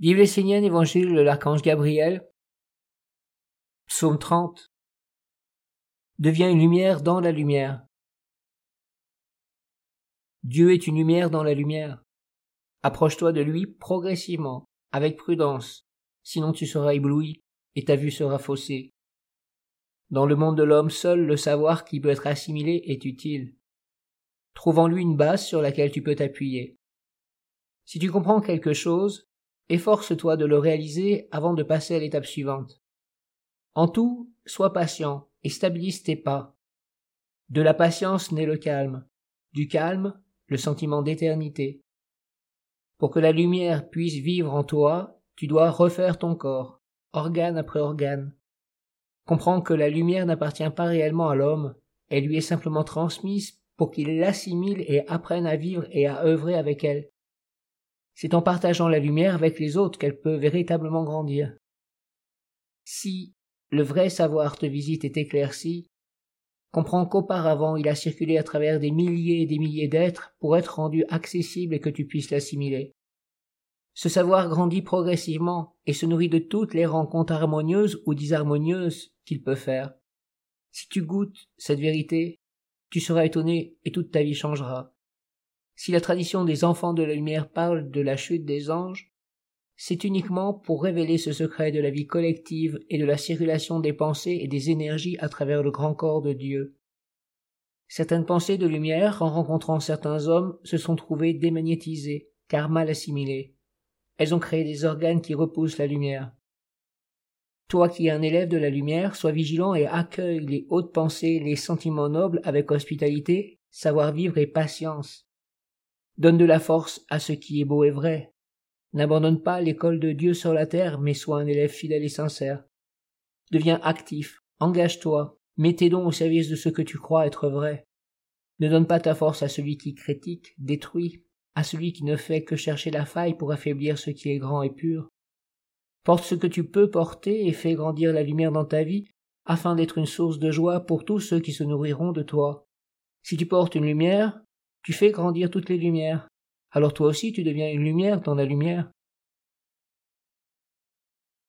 Vive les évangile de l'archange Gabriel. Psaume 30. Deviens une lumière dans la lumière. Dieu est une lumière dans la lumière. Approche-toi de lui progressivement, avec prudence, sinon tu seras ébloui et ta vue sera faussée. Dans le monde de l'homme, seul le savoir qui peut être assimilé est utile. Trouve en lui une base sur laquelle tu peux t'appuyer. Si tu comprends quelque chose, efforce-toi de le réaliser avant de passer à l'étape suivante. En tout, sois patient et stabilise tes pas. De la patience naît le calme, du calme, le sentiment d'éternité. Pour que la lumière puisse vivre en toi, tu dois refaire ton corps, organe après organe. Comprends que la lumière n'appartient pas réellement à l'homme, elle lui est simplement transmise pour qu'il l'assimile et apprenne à vivre et à œuvrer avec elle. C'est en partageant la lumière avec les autres qu'elle peut véritablement grandir. Si le vrai savoir te visite et t'éclaircit, comprends qu'auparavant il a circulé à travers des milliers et des milliers d'êtres pour être rendu accessible et que tu puisses l'assimiler. Ce savoir grandit progressivement et se nourrit de toutes les rencontres harmonieuses ou disharmonieuses qu'il peut faire. Si tu goûtes cette vérité, tu seras étonné et toute ta vie changera. Si la tradition des enfants de la lumière parle de la chute des anges, c'est uniquement pour révéler ce secret de la vie collective et de la circulation des pensées et des énergies à travers le grand corps de Dieu. Certaines pensées de lumière, en rencontrant certains hommes, se sont trouvées démagnétisées, car mal assimilées. Elles ont créé des organes qui repoussent la lumière. Toi qui es un élève de la lumière, sois vigilant et accueille les hautes pensées, les sentiments nobles avec hospitalité, savoir-vivre et patience. Donne de la force à ce qui est beau et vrai. N'abandonne pas l'école de Dieu sur la terre, mais sois un élève fidèle et sincère. Deviens actif, engage-toi, mets tes dons au service de ce que tu crois être vrai. Ne donne pas ta force à celui qui critique, détruit, à celui qui ne fait que chercher la faille pour affaiblir ce qui est grand et pur. Porte ce que tu peux porter et fais grandir la lumière dans ta vie, afin d'être une source de joie pour tous ceux qui se nourriront de toi. Si tu portes une lumière, tu fais grandir toutes les lumières. Alors toi aussi tu deviens une lumière dans la lumière.